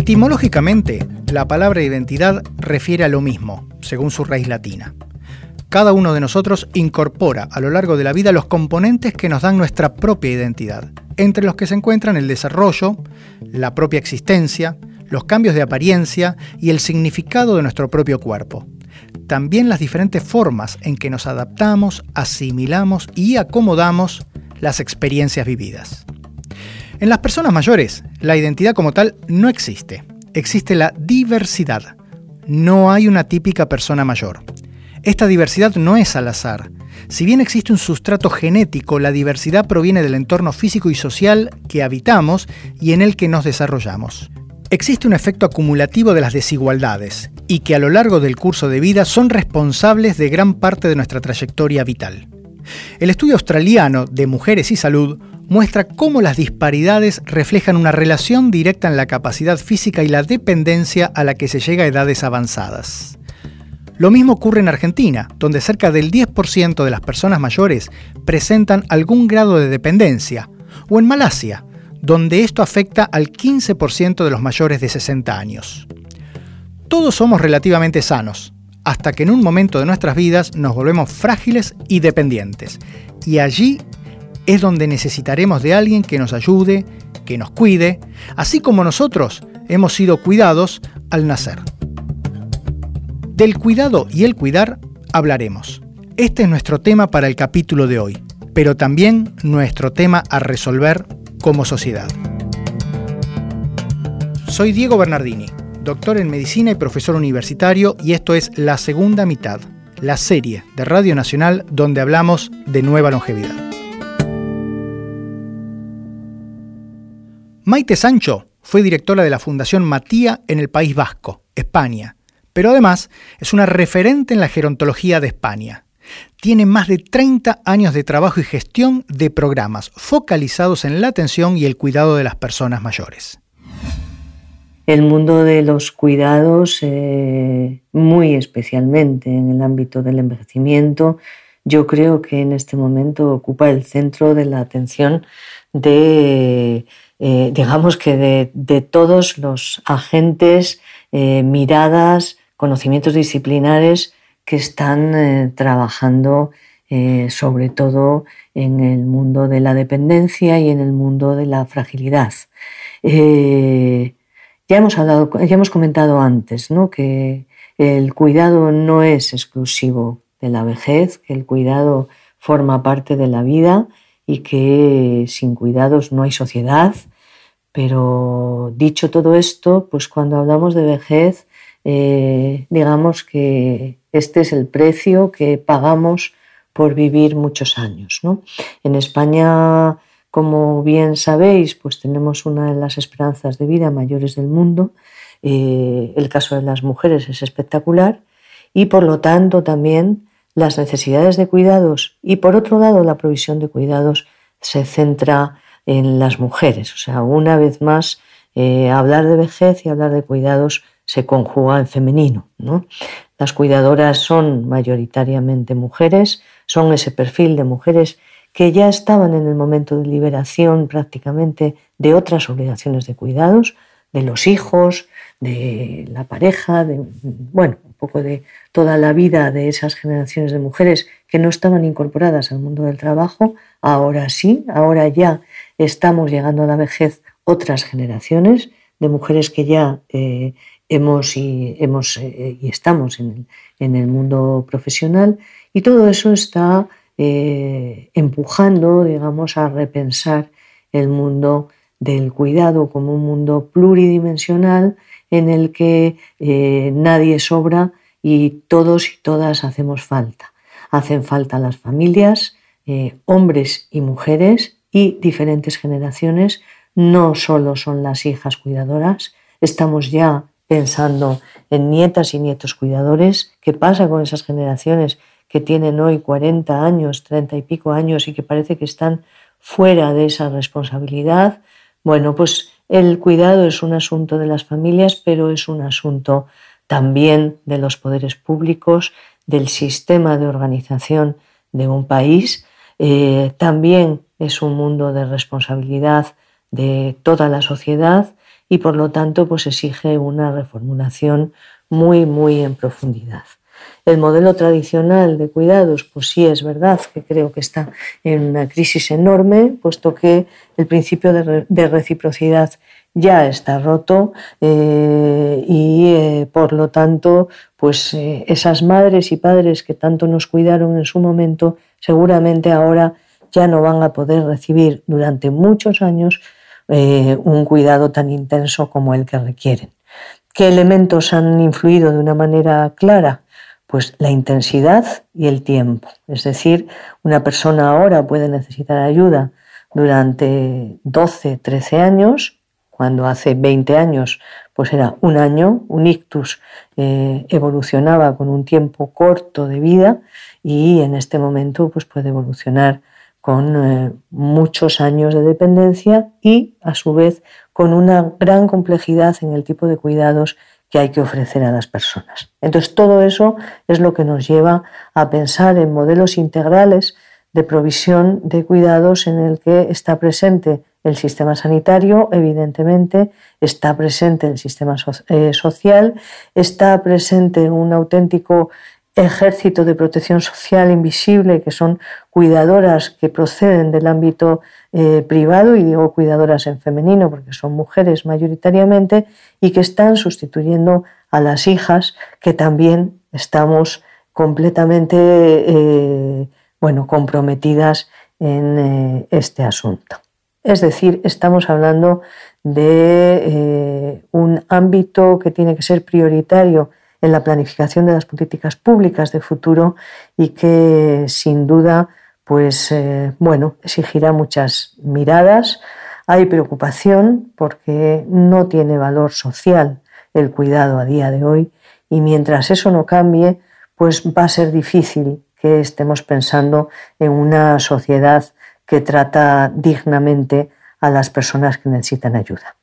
Etimológicamente, la palabra identidad refiere a lo mismo, según su raíz latina. Cada uno de nosotros incorpora a lo largo de la vida los componentes que nos dan nuestra propia identidad, entre los que se encuentran el desarrollo, la propia existencia, los cambios de apariencia y el significado de nuestro propio cuerpo. También las diferentes formas en que nos adaptamos, asimilamos y acomodamos las experiencias vividas. En las personas mayores, la identidad como tal no existe. Existe la diversidad. No hay una típica persona mayor. Esta diversidad no es al azar. Si bien existe un sustrato genético, la diversidad proviene del entorno físico y social que habitamos y en el que nos desarrollamos. Existe un efecto acumulativo de las desigualdades y que a lo largo del curso de vida son responsables de gran parte de nuestra trayectoria vital. El estudio australiano de mujeres y salud muestra cómo las disparidades reflejan una relación directa en la capacidad física y la dependencia a la que se llega a edades avanzadas. Lo mismo ocurre en Argentina, donde cerca del 10% de las personas mayores presentan algún grado de dependencia, o en Malasia, donde esto afecta al 15% de los mayores de 60 años. Todos somos relativamente sanos, hasta que en un momento de nuestras vidas nos volvemos frágiles y dependientes. Y allí es donde necesitaremos de alguien que nos ayude, que nos cuide, así como nosotros hemos sido cuidados al nacer. Del cuidado y el cuidar hablaremos. Este es nuestro tema para el capítulo de hoy, pero también nuestro tema a resolver como sociedad. Soy Diego Bernardini doctor en medicina y profesor universitario, y esto es La Segunda Mitad, la serie de Radio Nacional donde hablamos de nueva longevidad. Maite Sancho fue directora de la Fundación Matía en el País Vasco, España, pero además es una referente en la gerontología de España. Tiene más de 30 años de trabajo y gestión de programas focalizados en la atención y el cuidado de las personas mayores el mundo de los cuidados, eh, muy especialmente en el ámbito del envejecimiento, yo creo que en este momento ocupa el centro de la atención de, eh, digamos que de, todos los agentes, eh, miradas, conocimientos disciplinares que están trabajando sobre todo en el mundo de la dependencia y en el mundo de la fragilidad. Ya hemos, hablado, ya hemos comentado antes ¿no? que el cuidado no es exclusivo de la vejez, que el cuidado forma parte de la vida y que sin cuidados no hay sociedad. Pero dicho todo esto, pues cuando hablamos de vejez, eh, digamos que este es el precio que pagamos por vivir muchos años. ¿no? En España como bien sabéis, pues tenemos una de las esperanzas de vida mayores del mundo. Eh, el caso de las mujeres es espectacular y por lo tanto también las necesidades de cuidados y por otro lado la provisión de cuidados se centra en las mujeres. O sea, una vez más, eh, hablar de vejez y hablar de cuidados se conjuga en femenino. Las cuidadoras son mayoritariamente mujeres, son ese perfil de mujeres que ya estaban en el momento de liberación prácticamente de otras obligaciones de cuidados, de los hijos, de la pareja, de, bueno, poco de toda la vida de esas generaciones de mujeres que no estaban incorporadas al mundo del trabajo, ahora sí, ahora ya estamos llegando a la vejez otras generaciones de mujeres que ya eh, hemos, y, hemos eh, y estamos en el mundo profesional. Y todo eso está eh, empujando, digamos, a repensar el mundo del cuidado como un mundo pluridimensional en el que nadie sobra y todos y todas hacemos falta. Hacen falta las familias, eh, hombres y mujeres y diferentes generaciones. No solo son las hijas cuidadoras, estamos ya pensando en nietas y nietos cuidadores. ¿Qué pasa con esas generaciones que tienen hoy 40 años, 30 y pico años y que parece que están fuera de esa responsabilidad, bueno, pues el cuidado es un asunto de las familias, pero es un asunto también de los poderes públicos, del sistema de organización de un país. Eh, también es un mundo de responsabilidad de toda la sociedad y por lo tanto pues exige una reformulación muy, muy en profundidad. El modelo tradicional de cuidados, pues sí es verdad que creo que está en una crisis enorme, puesto que el principio de, reciprocidad ya está roto eh, y eh, por lo tanto, pues eh, esas madres y padres que tanto nos cuidaron en su momento, seguramente ahora ya no van a poder recibir durante muchos años un cuidado tan intenso como el que requieren. ¿Qué elementos han influido de una manera clara? Pues la intensidad y el tiempo. Es decir, una persona ahora puede necesitar ayuda durante 12, 13 años, cuando hace 20 años pues era un año, un ictus eh, evolucionaba con un tiempo corto de vida y en este momento pues puede evolucionar con eh, muchos años de dependencia y a su vez con una gran complejidad en el tipo de cuidados que hay que ofrecer a las personas. Entonces, todo eso es lo que nos lleva a pensar en modelos integrales de provisión de cuidados en el que está presente el sistema sanitario, evidentemente, está presente el sistema eh, social, está presente un auténtico ejército de protección social invisible, que son cuidadoras que proceden del ámbito eh, privado, y digo cuidadoras en femenino porque son mujeres mayoritariamente, y que están sustituyendo a las hijas, que también estamos completamente eh, bueno, comprometidas en este asunto. Es decir, estamos hablando de un ámbito que tiene que ser prioritario en la planificación de las políticas públicas de futuro y que sin duda pues eh, bueno, exigirá muchas miradas. Hay preocupación porque no tiene valor social el cuidado a día de hoy y mientras eso no cambie, pues va a ser difícil que estemos pensando en una sociedad que trata dignamente a las personas que necesitan ayuda.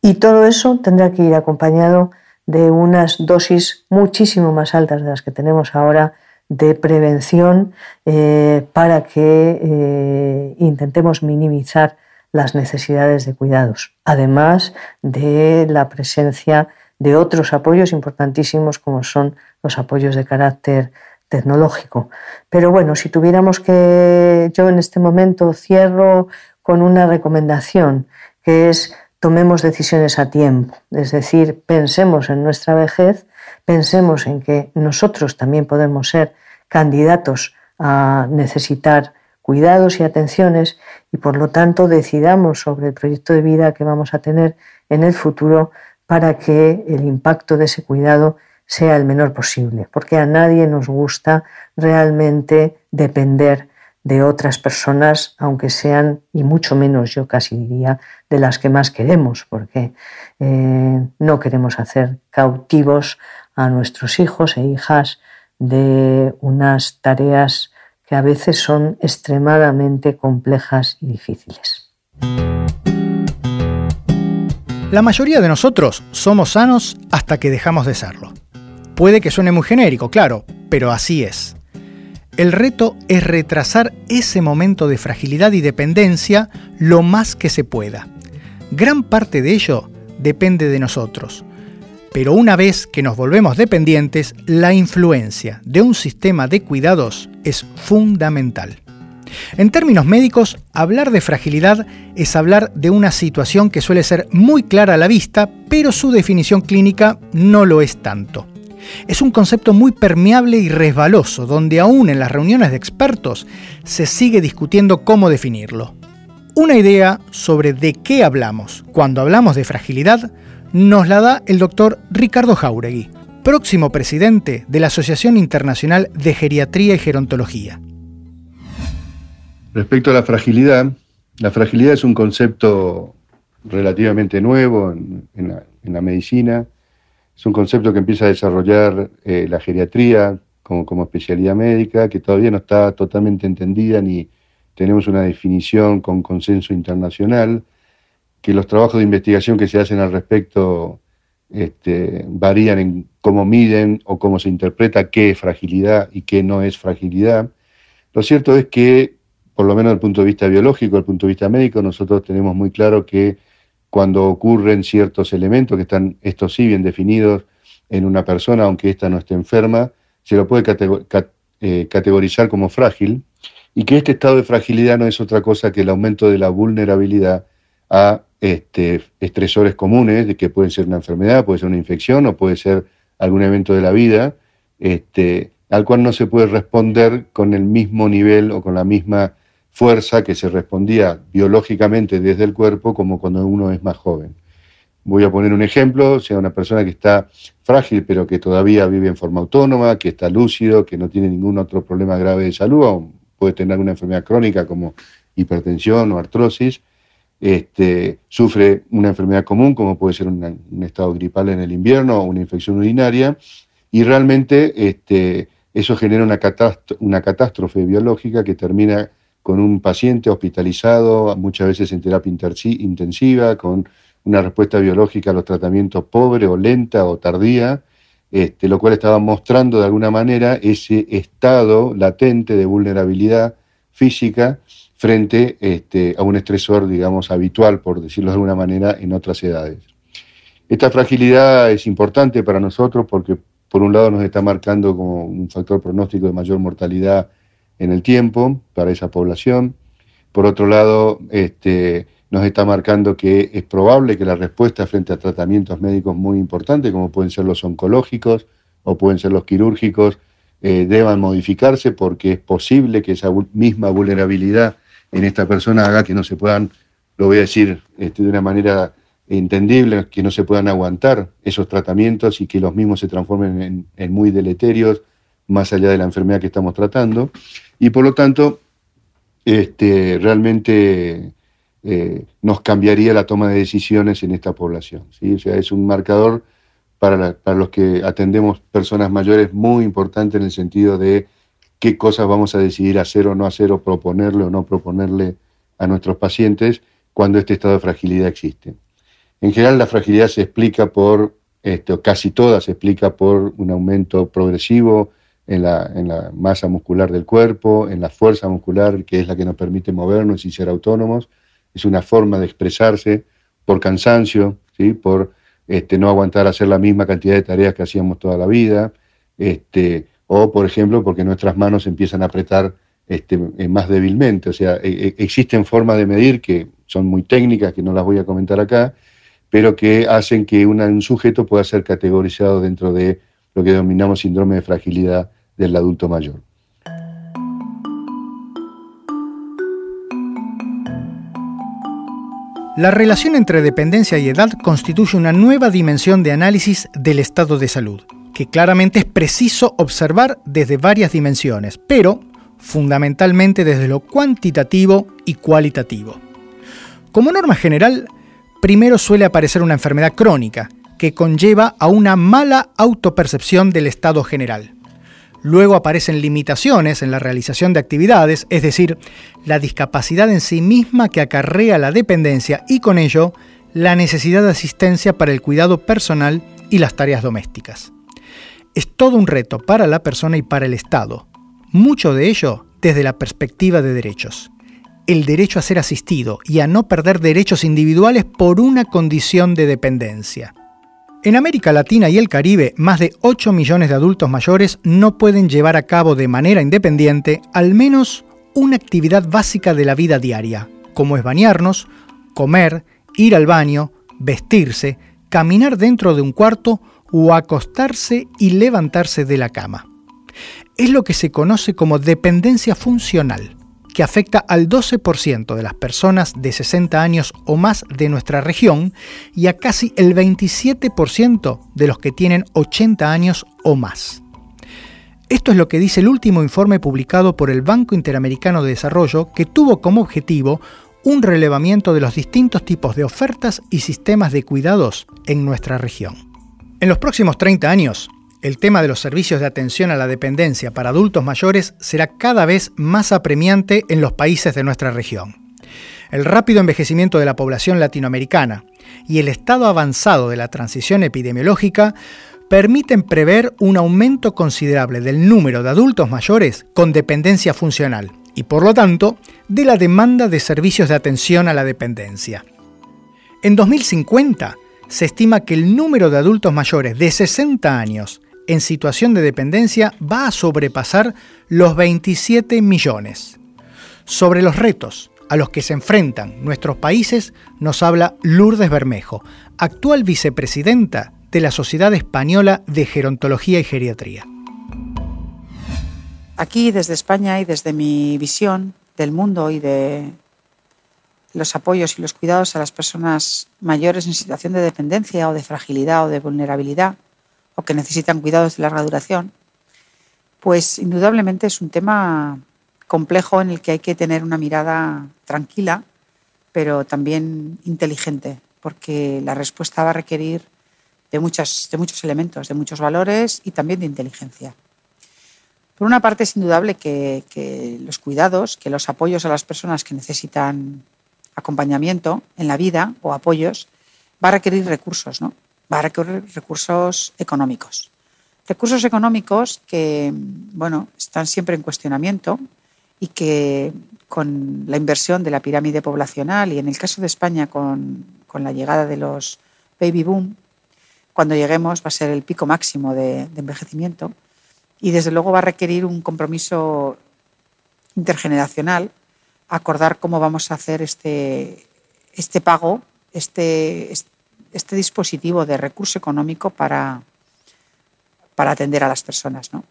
Y todo eso tendrá que ir acompañado de unas dosis muchísimo más altas de las que tenemos ahora de prevención eh, para que eh, intentemos minimizar las necesidades de cuidados, además de la presencia de otros apoyos importantísimos como son los apoyos de carácter tecnológico. Pero bueno, si tuviéramos que, yo en este momento cierro con una recomendación, que es tomemos decisiones a tiempo, es decir, pensemos en nuestra vejez, pensemos en que nosotros también podemos ser candidatos a necesitar cuidados y atenciones y por lo tanto decidamos sobre el proyecto de vida que vamos a tener en el futuro para que el impacto de ese cuidado sea el menor posible, porque a nadie nos gusta realmente depender de otras personas, aunque sean, y mucho menos yo casi diría, de las que más queremos, porque eh, no queremos hacer cautivos a nuestros hijos e hijas de unas tareas que a veces son extremadamente complejas y difíciles. La mayoría de nosotros somos sanos hasta que dejamos de serlo. Puede que suene muy genérico, claro, pero así es. El reto es retrasar ese momento de fragilidad y dependencia lo más que se pueda. Gran parte de ello depende de nosotros. Pero una vez que nos volvemos dependientes, la influencia de un sistema de cuidados es fundamental. En términos médicos, hablar de fragilidad es hablar de una situación que suele ser muy clara a la vista, pero su definición clínica no lo es tanto. Es un concepto muy permeable y resbaloso, donde aún en las reuniones de expertos se sigue discutiendo cómo definirlo. Una idea sobre de qué hablamos cuando hablamos de fragilidad nos la da el doctor Ricardo Jauregui, próximo presidente de la Asociación Internacional de Geriatría y Gerontología. Respecto a la fragilidad, la fragilidad es un concepto relativamente nuevo en, la, medicina es un concepto que empieza a desarrollar eh, la geriatría como, como, especialidad médica, que todavía no está totalmente entendida ni tenemos una definición con consenso internacional, que los trabajos de investigación que se hacen al respecto este, varían en cómo miden o cómo se interpreta qué es fragilidad y qué no es fragilidad. Lo cierto es que, por lo menos desde el punto de vista biológico, desde el punto de vista médico, nosotros tenemos muy claro que cuando ocurren ciertos elementos que están, estos sí, bien definidos en una persona, aunque ésta no esté enferma, se lo puede eh, categorizar como frágil y que este estado de fragilidad no es otra cosa que el aumento de la vulnerabilidad a este, estresores comunes, que pueden ser una enfermedad, puede ser una infección o puede ser algún evento de la vida, este, al cual no se puede responder con el mismo nivel o con la misma fuerza que se respondía biológicamente desde el cuerpo como cuando uno es más joven. Voy a poner un ejemplo, sea una persona que está frágil pero que todavía vive en forma autónoma, que está lúcido, que no tiene ningún otro problema grave de salud, o puede tener alguna enfermedad crónica como hipertensión o artrosis, este, sufre una enfermedad común como puede ser un estado gripal en el invierno o una infección urinaria, y realmente este, eso genera una catástrofe biológica que termina con un paciente hospitalizado, muchas veces en terapia intensiva, con una respuesta biológica a los tratamientos pobre o lenta o tardía, este, lo cual estaba mostrando de alguna manera ese estado latente de vulnerabilidad física frente este, a un estresor, digamos, habitual, por decirlo de alguna manera, en otras edades. Esta fragilidad es importante para nosotros porque, por un lado, nos está marcando como un factor pronóstico de mayor mortalidad en el tiempo para esa población. Por otro lado, este, nos está marcando que es probable que la respuesta frente a tratamientos médicos muy importantes, como pueden ser los oncológicos o pueden ser los quirúrgicos, eh, deban modificarse porque es posible que esa misma vulnerabilidad en esta persona haga que no se puedan, lo voy a decir este, de una manera entendible, que no se puedan aguantar esos tratamientos y que los mismos se transformen en muy deleterios más allá de la enfermedad que estamos tratando. Y por lo tanto, este, realmente eh, nos cambiaría la toma de decisiones en esta población. ¿sí? O sea, es un marcador para, para los que atendemos personas mayores muy importante en el sentido de qué cosas vamos a decidir hacer o no hacer, o proponerle o no proponerle a nuestros pacientes cuando este estado de fragilidad existe. En general, la fragilidad se explica por, este, casi toda se explica por un aumento progresivo en la, masa muscular del cuerpo, en la fuerza muscular, que es la que nos permite movernos y ser autónomos. Es una forma de expresarse por cansancio, ¿sí? por este, no aguantar hacer la misma cantidad de tareas que hacíamos toda la vida, este, o por ejemplo porque nuestras manos empiezan a apretar este, eh, más débilmente. O sea, e, e, existen formas de medir que son muy técnicas, que no las voy a comentar acá, pero que hacen que un sujeto pueda ser categorizado dentro de lo que denominamos síndrome de fragilidad del adulto mayor. La relación entre dependencia y edad constituye una nueva dimensión de análisis del estado de salud, que claramente es preciso observar desde varias dimensiones, pero fundamentalmente desde lo cuantitativo y cualitativo. Como norma general, primero suele aparecer una enfermedad crónica, que conlleva a una mala autopercepción del estado general. Luego aparecen limitaciones en la realización de actividades, es decir, la discapacidad en sí misma que acarrea la dependencia y con ello la necesidad de asistencia para el cuidado personal y las tareas domésticas. Es todo un reto para la persona y para el Estado, mucho de ello desde la perspectiva de derechos. El derecho a ser asistido y a no perder derechos individuales por una condición de dependencia. En América Latina y el Caribe, más de 8 millones de adultos mayores no pueden llevar a cabo de manera independiente al menos una actividad básica de la vida diaria, como es bañarnos, comer, ir al baño, vestirse, caminar dentro de un cuarto o acostarse y levantarse de la cama. Es lo que se conoce como dependencia funcional que afecta al 12% de las personas de 60 años o más de nuestra región y a casi el 27% de los que tienen 80 años o más. Esto es lo que dice el último informe publicado por el Banco Interamericano de Desarrollo, que tuvo como objetivo un relevamiento de los distintos tipos de ofertas y sistemas de cuidados en nuestra región. En los próximos 30 años, el tema de los servicios de atención a la dependencia para adultos mayores será cada vez más apremiante en los países de nuestra región. El rápido envejecimiento de la población latinoamericana y el estado avanzado de la transición epidemiológica permiten prever un aumento considerable del número de adultos mayores con dependencia funcional y por lo tanto de la demanda de servicios de atención a la dependencia. En 2050 se estima que el número de adultos mayores de 60 años en situación de dependencia va a sobrepasar los 27 millones. Sobre los retos a los que se enfrentan nuestros países nos habla Lourdes Bermejo, actual vicepresidenta de la Sociedad Española de Gerontología y Geriatría. Aquí desde España y desde mi visión del mundo y de los apoyos y los cuidados a las personas mayores en situación de dependencia o de fragilidad o de vulnerabilidad o que necesitan cuidados de larga duración, pues indudablemente es un tema complejo en el que hay que tener una mirada tranquila, pero también inteligente, porque la respuesta va a requerir de, de muchos elementos, de muchos valores y también de inteligencia. Por una parte es indudable que, que los cuidados, que los apoyos a las personas que necesitan acompañamiento en la vida o apoyos, va a requerir recursos, ¿no? Va a requerir recursos económicos. Recursos económicos que, bueno, están siempre en cuestionamiento y que con la inversión de la pirámide poblacional y en el caso de España con, con la llegada de los baby boom, cuando lleguemos va a ser el pico máximo de, envejecimiento y desde luego va a requerir un compromiso intergeneracional acordar cómo vamos a hacer este, este pago, este dispositivo de recurso económico para, para atender a las personas. ¿no?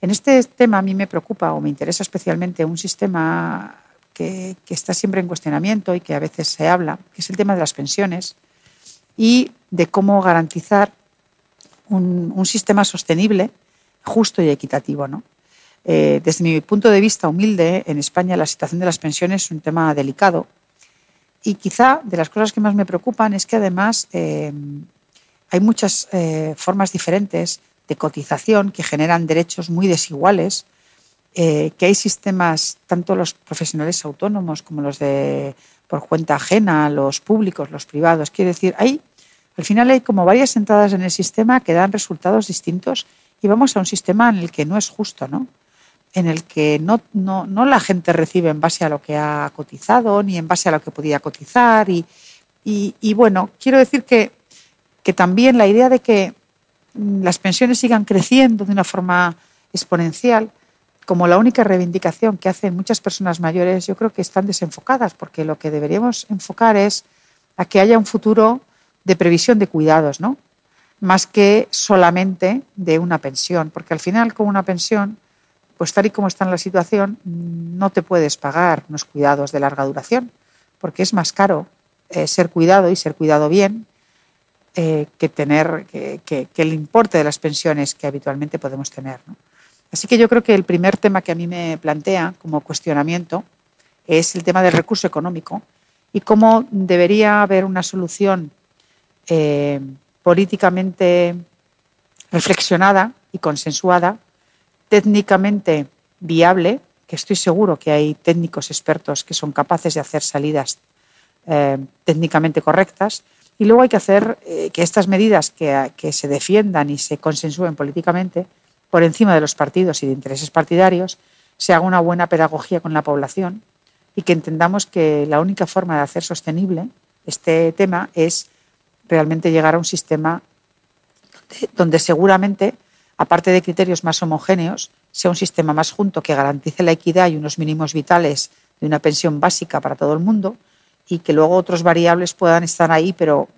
En este tema a mí me preocupa o me interesa especialmente un sistema que, que, está siempre en cuestionamiento y que a veces se habla, que es el tema de las pensiones y de cómo garantizar un, un sistema sostenible, justo y equitativo. ¿no? Eh, desde mi punto de vista humilde, en España la situación de las pensiones es un tema delicado y quizá de las cosas que más me preocupan es que además eh, hay muchas eh, formas diferentes de cotización que generan derechos muy desiguales, que hay sistemas, tanto los profesionales autónomos como los de por cuenta ajena, los públicos, los privados. Quiero decir, hay, al final hay como varias entradas en el sistema que dan resultados distintos y vamos a un sistema en el que no es justo, ¿no? En el que no, no, no, la gente recibe en base a lo que ha cotizado ni en base a lo que podía cotizar. Y, y, bueno, quiero decir que, que, también la idea de que las pensiones sigan creciendo de una forma exponencial, como la única reivindicación que hacen muchas personas mayores, yo creo que están desenfocadas, porque lo que deberíamos enfocar es a que haya un futuro de previsión de cuidados, ¿no? Más que solamente de una pensión, porque al final con una pensión pues tal y como está en la situación, no te puedes pagar unos cuidados de larga duración, porque es más caro eh, ser cuidado y ser cuidado bien eh, que tener que, el importe de las pensiones que habitualmente podemos tener. Así que yo creo que el primer tema que a mí me plantea como cuestionamiento es el tema del recurso económico y cómo debería haber una solución eh, políticamente reflexionada y consensuada técnicamente viable, que estoy seguro que hay técnicos expertos que son capaces de hacer salidas eh, técnicamente correctas, y luego hay que hacer eh, que estas medidas que, se defiendan y se consensúen políticamente por encima de los partidos y de intereses partidarios, se haga una buena pedagogía con la población y que entendamos que la única forma de hacer sostenible este tema es realmente llegar a un sistema donde seguramente aparte de criterios más homogéneos, sea un sistema más junto que garantice la equidad y unos mínimos vitales de una pensión básica para todo el mundo y que luego otros variables puedan estar ahí, pero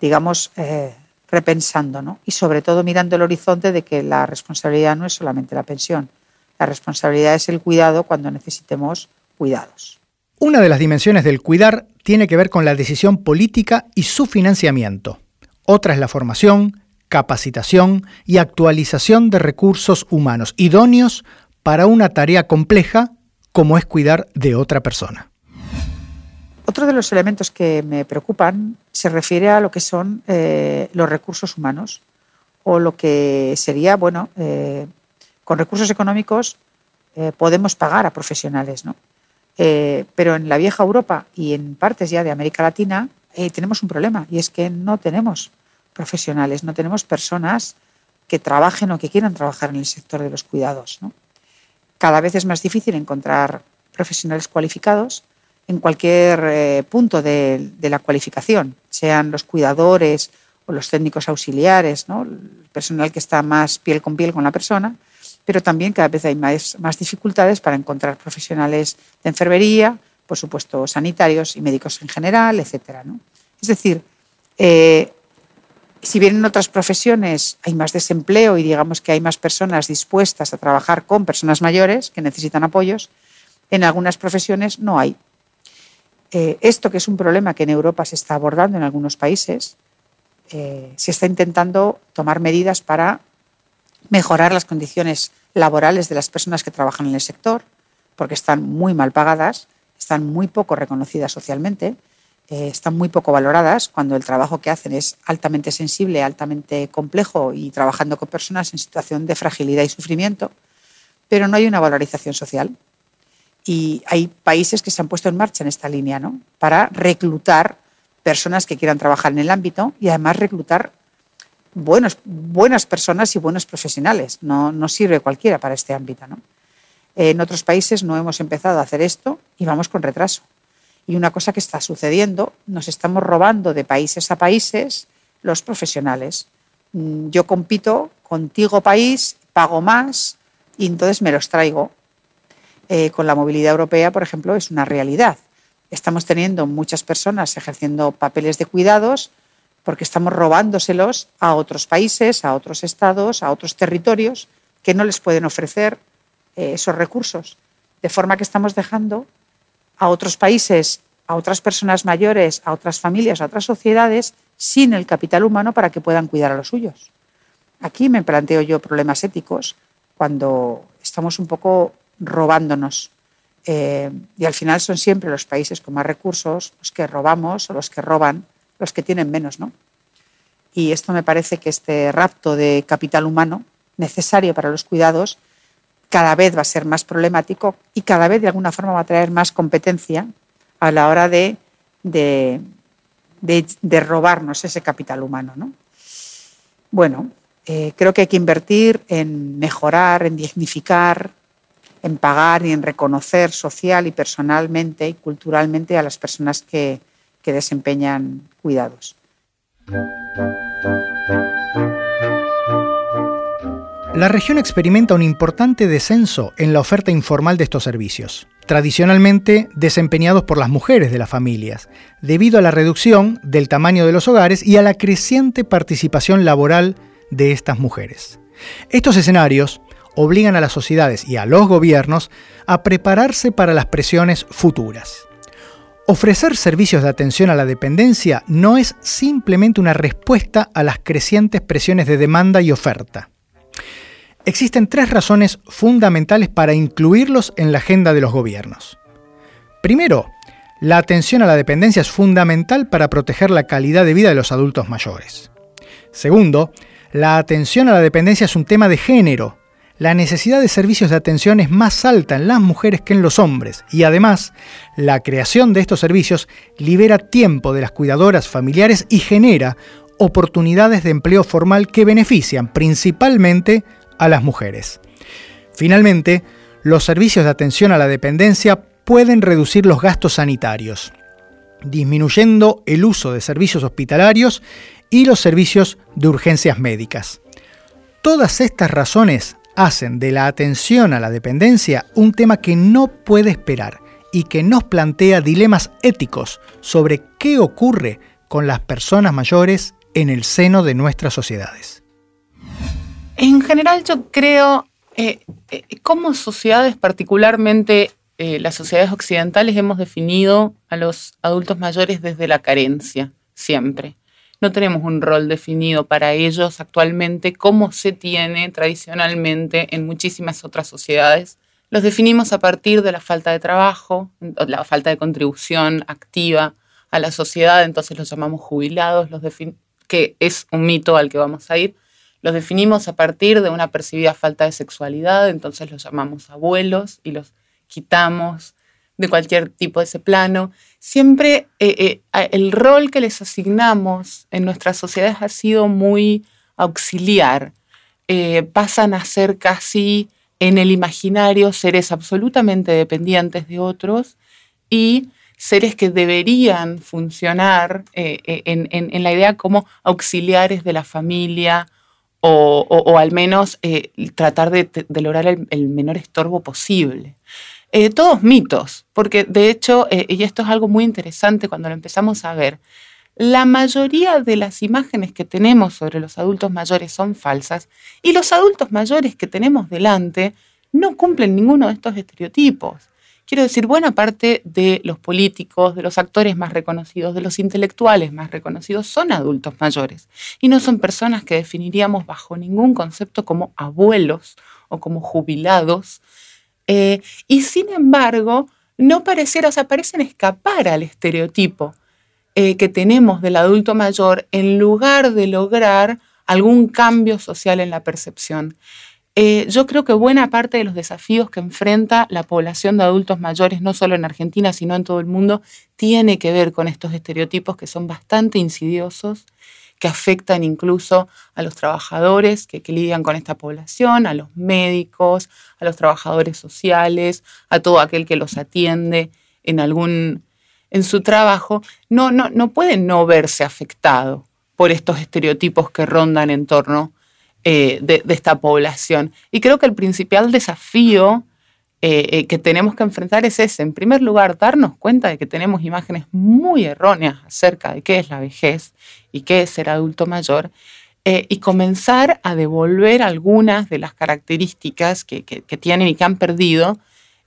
digamos eh, repensando, ¿no? Y sobre todo mirando el horizonte de que la responsabilidad no es solamente la pensión, la responsabilidad es el cuidado cuando necesitemos cuidados. Una de las dimensiones del cuidar tiene que ver con la decisión política y su financiamiento. Otra es la formación, capacitación y actualización de recursos humanos idóneos para una tarea compleja como es cuidar de otra persona. Otro de los elementos que me preocupan se refiere a lo que son eh, los recursos humanos o lo que sería, bueno, eh, con recursos económicos eh, podemos pagar a profesionales, ¿no? pero en la vieja Europa y en partes ya de América Latina tenemos un problema y es que no tenemos profesionales, no tenemos personas que trabajen o que quieran trabajar en el sector de los cuidados. Cada vez es más difícil encontrar profesionales cualificados, en cualquier eh, punto de, la cualificación, sean los cuidadores o los técnicos auxiliares, el personal que está más piel con piel con la persona, pero también cada vez hay más, más dificultades para encontrar profesionales de enfermería, por supuesto sanitarios y médicos en general, etc. Es decir, eh, si bien en otras profesiones hay más desempleo y digamos que hay más personas dispuestas a trabajar con personas mayores que necesitan apoyos, en algunas profesiones no hay. Eh, esto que es un problema que en Europa se está abordando en algunos países, eh, se está intentando tomar medidas para mejorar las condiciones laborales de las personas que trabajan en el sector, porque están muy mal pagadas, están muy poco reconocidas socialmente eh, están muy poco valoradas cuando el trabajo que hacen es altamente sensible, altamente complejo y trabajando con personas en situación de fragilidad y sufrimiento, pero no hay una valorización social. Y hay países que se han puesto en marcha en esta línea ¿no? para reclutar personas que quieran trabajar en el ámbito y además reclutar buenos, buenas personas y buenos profesionales. No, no sirve cualquiera para este ámbito. ¿no? En otros países no hemos empezado a hacer esto y vamos con retraso. Y una cosa que está sucediendo, nos estamos robando de países a países los profesionales. Mm, yo compito contigo país, pago más y entonces me los traigo. Eh, con la movilidad europea, por ejemplo, es una realidad. Estamos teniendo muchas personas ejerciendo papeles de cuidados porque estamos robándoselos a otros países, a otros estados, a otros territorios que no les pueden ofrecer eh, esos recursos. De forma que estamos dejando a otros países, a otras personas mayores, a otras familias, a otras sociedades, sin el capital humano para que puedan cuidar a los suyos. Aquí me planteo yo problemas éticos cuando estamos un poco robándonos. Eh, y al final son siempre los países con más recursos los que robamos o los que roban, los que tienen menos, ¿no? Y esto me parece que este rapto de capital humano necesario para los cuidados cada vez va a ser más problemático y cada vez de alguna forma va a traer más competencia a la hora de, de, robarnos ese capital humano. ¿no? Bueno, eh, creo que hay que invertir en mejorar, en dignificar, en pagar y en reconocer social y personalmente y culturalmente a las personas que, que desempeñan cuidados. La región experimenta un importante descenso en la oferta informal de estos servicios, tradicionalmente desempeñados por las mujeres de las familias, debido a la reducción del tamaño de los hogares y a la creciente participación laboral de estas mujeres. Estos escenarios obligan a las sociedades y a los gobiernos a prepararse para las presiones futuras. Ofrecer servicios de atención a la dependencia no es simplemente una respuesta a las crecientes presiones de demanda y oferta Existen tres razones fundamentales para incluirlos en la agenda de los gobiernos. Primero, la atención a la dependencia es fundamental para proteger la calidad de vida de los adultos mayores. Segundo, la atención a la dependencia es un tema de género. La necesidad de servicios de atención es más alta en las mujeres que en los hombres y además la creación de estos servicios libera tiempo de las cuidadoras familiares y genera oportunidades de empleo formal que benefician principalmente a las mujeres. Finalmente, los servicios de atención a la dependencia pueden reducir los gastos sanitarios, disminuyendo el uso de servicios hospitalarios y los servicios de urgencias médicas. Todas estas razones hacen de la atención a la dependencia un tema que no puede esperar y que nos plantea dilemas éticos sobre qué ocurre con las personas mayores en el seno de nuestras sociedades. En general yo creo, eh, eh, como sociedades, particularmente eh, las sociedades occidentales, hemos definido a los adultos mayores desde la carencia, siempre. No tenemos un rol definido para ellos actualmente como se tiene tradicionalmente en muchísimas otras sociedades. Los definimos a partir de la falta de trabajo, la falta de contribución activa a la sociedad, entonces los llamamos jubilados, los que es un mito al que vamos a ir los definimos a partir de una percibida falta de sexualidad, entonces los llamamos abuelos y los quitamos de cualquier tipo de ese plano. Siempre eh, eh, el rol que les asignamos en nuestras sociedades ha sido muy auxiliar. Eh, pasan a ser casi en el imaginario seres absolutamente dependientes de otros y seres que deberían funcionar eh, eh, en, la idea como auxiliares de la familia o, al menos eh, tratar de, lograr el, menor estorbo posible. todos mitos, porque de hecho, y esto es algo muy interesante cuando lo empezamos a ver, la mayoría de las imágenes que tenemos sobre los adultos mayores son falsas y los adultos mayores que tenemos delante no cumplen ninguno de estos estereotipos. Quiero decir, buena parte de los políticos, de los actores más reconocidos, de los intelectuales más reconocidos son adultos mayores y no son personas que definiríamos bajo ningún concepto como abuelos o como jubilados. Eh, y sin embargo, no pareciera, o sea, parecen escapar al estereotipo eh, que tenemos del adulto mayor en lugar de lograr algún cambio social en la percepción. Eh, yo creo que buena parte de los desafíos que enfrenta la población de adultos mayores, no solo en Argentina, sino en todo el mundo, tiene que ver con estos estereotipos que son bastante insidiosos, que afectan incluso a los trabajadores que, que, lidian con esta población, a los médicos, a los trabajadores sociales, a todo aquel que los atiende en algún en su trabajo, no, no, no puede no verse afectado por estos estereotipos que rondan en torno eh, de, esta población. Y creo que el principal desafío eh, eh, que tenemos que enfrentar es ese. En primer lugar, darnos cuenta de que tenemos imágenes muy erróneas acerca de qué es la vejez y qué es ser adulto mayor. y comenzar a devolver algunas de las características que, tienen y que han perdido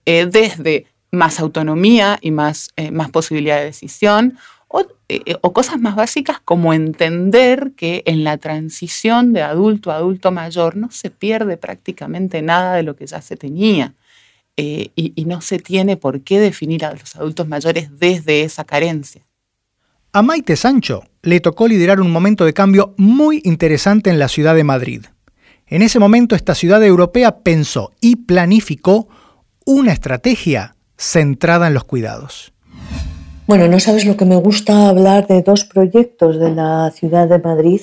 desde más autonomía y más, más posibilidad de decisión, eh, eh, o, cosas más básicas como entender que en la transición de adulto a adulto mayor no se pierde prácticamente nada de lo que ya se tenía. y, y no se tiene por qué definir a los adultos mayores desde esa carencia. A Maite Sancho le tocó liderar un momento de cambio muy interesante en la ciudad de Madrid. En ese momento esta ciudad europea pensó y planificó una estrategia centrada en los cuidados. Bueno, no sabes lo que me gusta hablar de dos proyectos de la ciudad de Madrid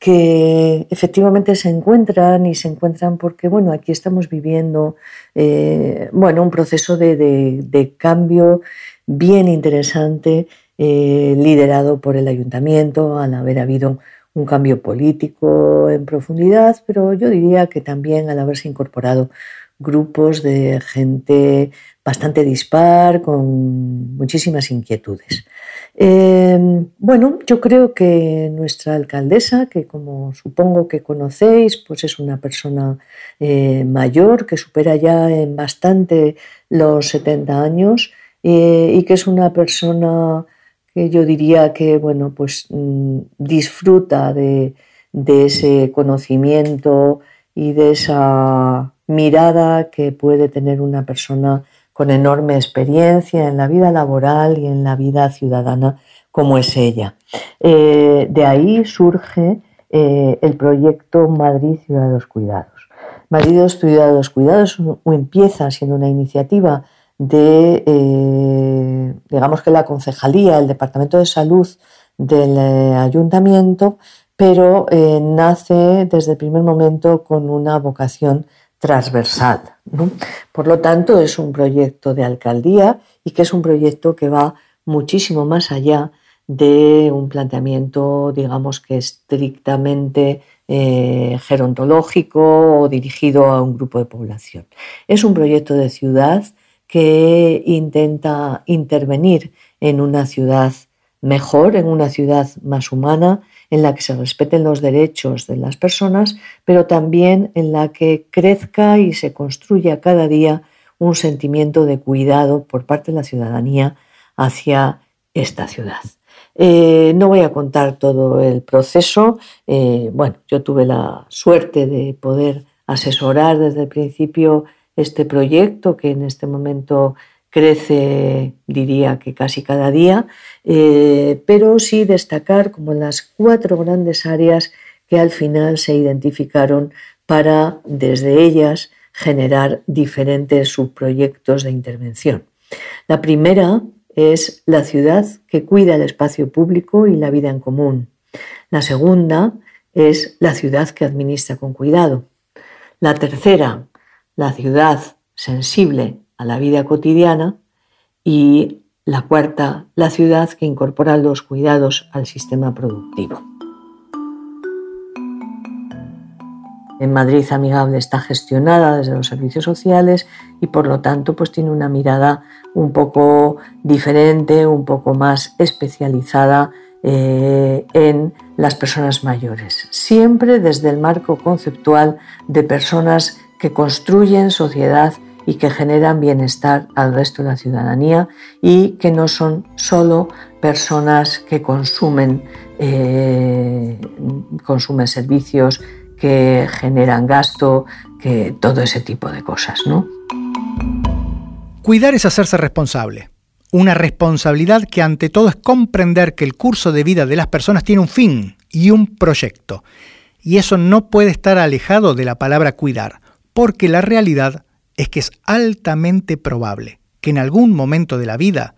que efectivamente se encuentran y se encuentran porque bueno aquí estamos viviendo eh, bueno un proceso de, cambio bien interesante eh, liderado por el ayuntamiento al haber habido un cambio político en profundidad pero yo diría que también al haberse incorporado grupos de gente bastante dispar, con muchísimas inquietudes. Em, bueno, yo creo que nuestra alcaldesa, que como supongo que conocéis, pues es una persona eh, mayor que supera ya en bastante los 70 años eh, y que es una persona que yo diría que bueno, pues mm, disfruta de ese conocimiento y de esa mirada que puede tener una persona con enorme experiencia en la vida laboral y en la vida ciudadana como es ella. Eh, de ahí surge eh, el proyecto Madrid Ciudad de los Cuidados. Madrid Ciudad de los Cuidados empieza siendo una iniciativa de, eh, digamos que la concejalía, el Departamento de Salud del Ayuntamiento, pero nace desde el primer momento con una vocación transversal. Por lo tanto, es un proyecto de alcaldía y que es un proyecto que va muchísimo más allá de un planteamiento, digamos que estrictamente eh, gerontológico o dirigido a un grupo de población. Es un proyecto de ciudad que intenta intervenir en una ciudad mejor, en una ciudad más humana, en la que se respeten los derechos de las personas, pero también en la que crezca y se construya cada día un sentimiento de cuidado por parte de la ciudadanía hacia esta ciudad. Eh, no voy a contar todo el proceso. Eh, bueno, yo tuve la suerte de poder asesorar desde el principio este proyecto que en este momento crece, diría que casi cada día, eh, pero sí destacar como las cuatro grandes áreas que al final se identificaron para desde ellas generar diferentes subproyectos de intervención. La primera es la ciudad que cuida el espacio público y la vida en común. La segunda es la ciudad que administra con cuidado. La tercera, la ciudad sensible a la vida cotidiana y La cuarta, la ciudad que incorpora los cuidados al sistema productivo. En Madrid Amigable está gestionada desde los servicios sociales y por lo tanto pues tiene una mirada un poco diferente, un poco más especializada eh, en las personas mayores. Siempre desde el marco conceptual de personas que construyen sociedad y que generan bienestar al resto de la ciudadanía y que no son solo personas que consumen, eh, consumen servicios, que generan gasto, que todo ese tipo de cosas, ¿no? Cuidar es hacerse responsable. Una responsabilidad que ante todo es comprender que el curso de vida de las personas tiene un fin y un proyecto. Y eso no puede estar alejado de la palabra cuidar, porque la realidad es que es altamente probable que en algún momento de la vida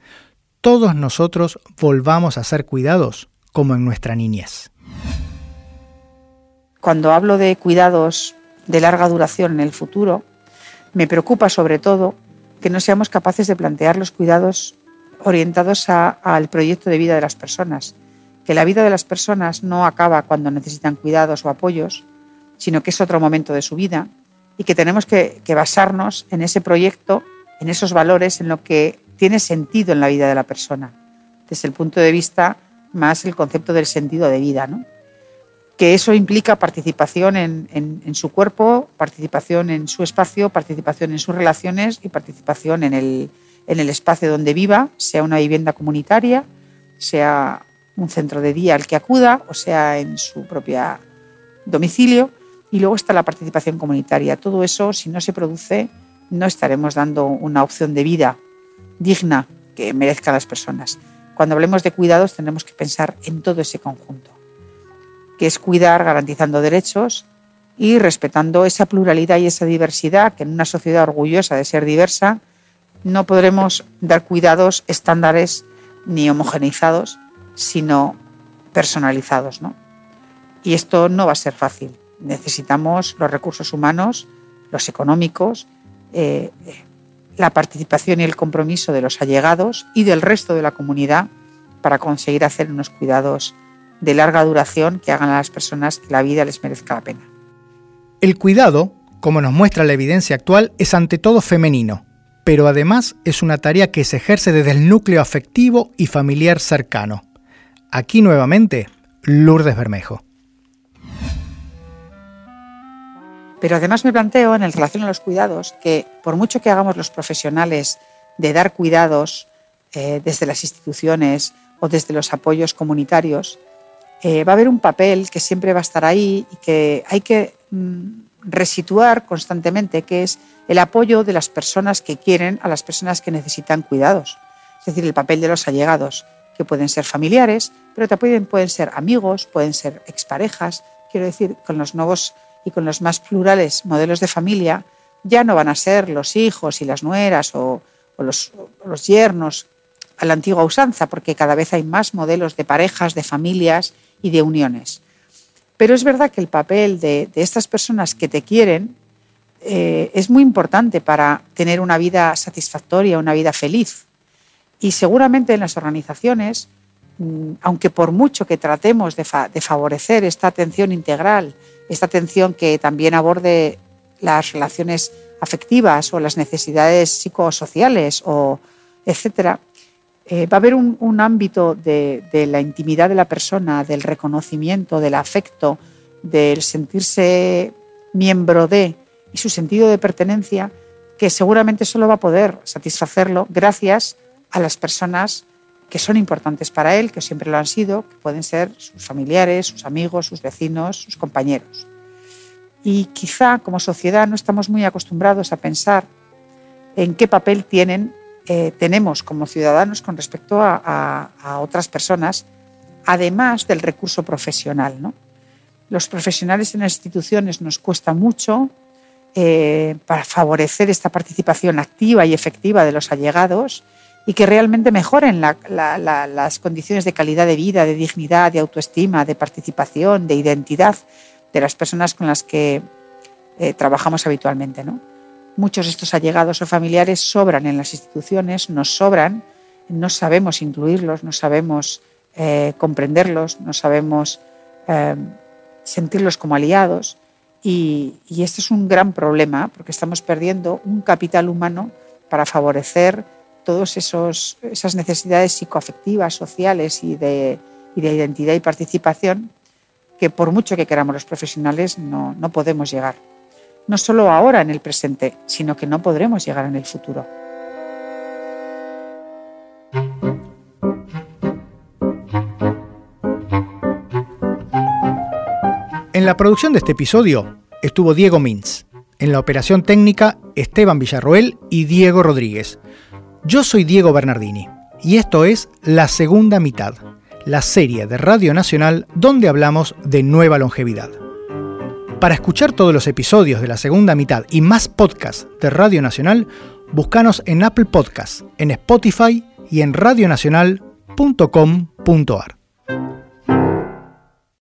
todos nosotros volvamos a ser cuidados como en nuestra niñez. Cuando hablo de cuidados de larga duración en el futuro, me preocupa sobre todo que no seamos capaces de plantear los cuidados orientados al proyecto de vida de las personas, que la vida de las personas no acaba cuando necesitan cuidados o apoyos, sino que es otro momento de su vida y que tenemos que, basarnos en ese proyecto, en esos valores, en lo que tiene sentido en la vida de la persona, desde el punto de vista más el concepto del sentido de vida, ¿no? que eso implica participación en, su cuerpo, participación en su espacio, participación en sus relaciones y participación en el, en el espacio donde viva, sea una vivienda comunitaria, sea un centro de día al que acuda o sea en su propio domicilio. Y luego está la participación comunitaria. Todo eso, si no se produce, no estaremos dando una opción de vida digna que merezcan las personas. Cuando hablemos de cuidados tenemos que pensar en todo ese conjunto, que es cuidar garantizando derechos y respetando esa pluralidad y esa diversidad que en una sociedad orgullosa de ser diversa no podremos dar cuidados estándares ni homogeneizados, sino personalizados. ¿no? Y esto no va a ser fácil necesitamos los recursos humanos, los económicos, eh, la participación y el compromiso de los allegados y del resto de la comunidad para conseguir hacer unos cuidados de larga duración que hagan a las personas que la vida les merezca la pena. El cuidado, como nos muestra la evidencia actual, es ante todo femenino, pero además es una tarea que se ejerce desde el núcleo afectivo y familiar cercano. Aquí nuevamente, Lourdes Bermejo. Pero además me planteo en relación a los cuidados que por mucho que hagamos los profesionales de dar cuidados eh, desde las instituciones o desde los apoyos comunitarios, eh, va a haber un papel que siempre va a estar ahí y que hay que mm, resituar constantemente, que es el apoyo de las personas que quieren a las personas que necesitan cuidados. Es decir, el papel de los allegados, que pueden ser familiares, pero también pueden ser amigos, pueden ser exparejas. Quiero decir, con los nuevos y con los más plurales modelos de familia, ya no van a ser los hijos y las nueras o, los, yernos a la antigua usanza, porque cada vez hay más modelos de parejas, de familias y de uniones. Pero es verdad que el papel de, estas personas que te quieren eh, es muy importante para tener una vida satisfactoria, una vida feliz. Y seguramente en las organizaciones, mm, aunque por mucho que tratemos de favorecer esta atención integral esta atención que también aborde las relaciones afectivas o las necesidades psicosociales o etcétera, eh, va a haber un, ámbito de, la intimidad de la persona, del reconocimiento, del afecto, del sentirse miembro de y su sentido de pertenencia, que seguramente solo va a poder satisfacerlo gracias a las personas que son importantes para él, que siempre lo han sido, que pueden ser sus familiares, sus amigos, sus vecinos, sus compañeros. Y quizá como sociedad no estamos muy acostumbrados a pensar en qué papel tienen, eh, tenemos como ciudadanos con respecto a, otras personas, además del recurso profesional. Los profesionales en las instituciones nos cuesta mucho eh, para favorecer esta participación activa y efectiva de los allegados y que realmente mejoren las condiciones de calidad de vida, de dignidad, de autoestima, de participación, de identidad de las personas con las que eh, trabajamos habitualmente. ¿no? Muchos de estos allegados o familiares sobran en las instituciones, nos sobran no sabemos incluirlos, no sabemos eh, comprenderlos, no sabemos eh, sentirlos como aliados. Y, este es un gran problema porque estamos perdiendo un capital humano para favorecer todas esas necesidades psicoafectivas, sociales y de, identidad y participación que por mucho que queramos los profesionales no, no podemos llegar. No solo ahora en el presente, sino que no podremos llegar en el futuro. En la producción de este episodio estuvo Diego Mintz. En la operación técnica, Esteban Villarroel y Diego Rodríguez. Yo soy Diego Bernardini y esto es La Segunda Mitad, la serie de Radio Nacional donde hablamos de nueva longevidad. Para escuchar todos los episodios de La Segunda Mitad y más podcasts de Radio Nacional, búscanos en Apple Podcasts, en Spotify y en radionacional.com.ar.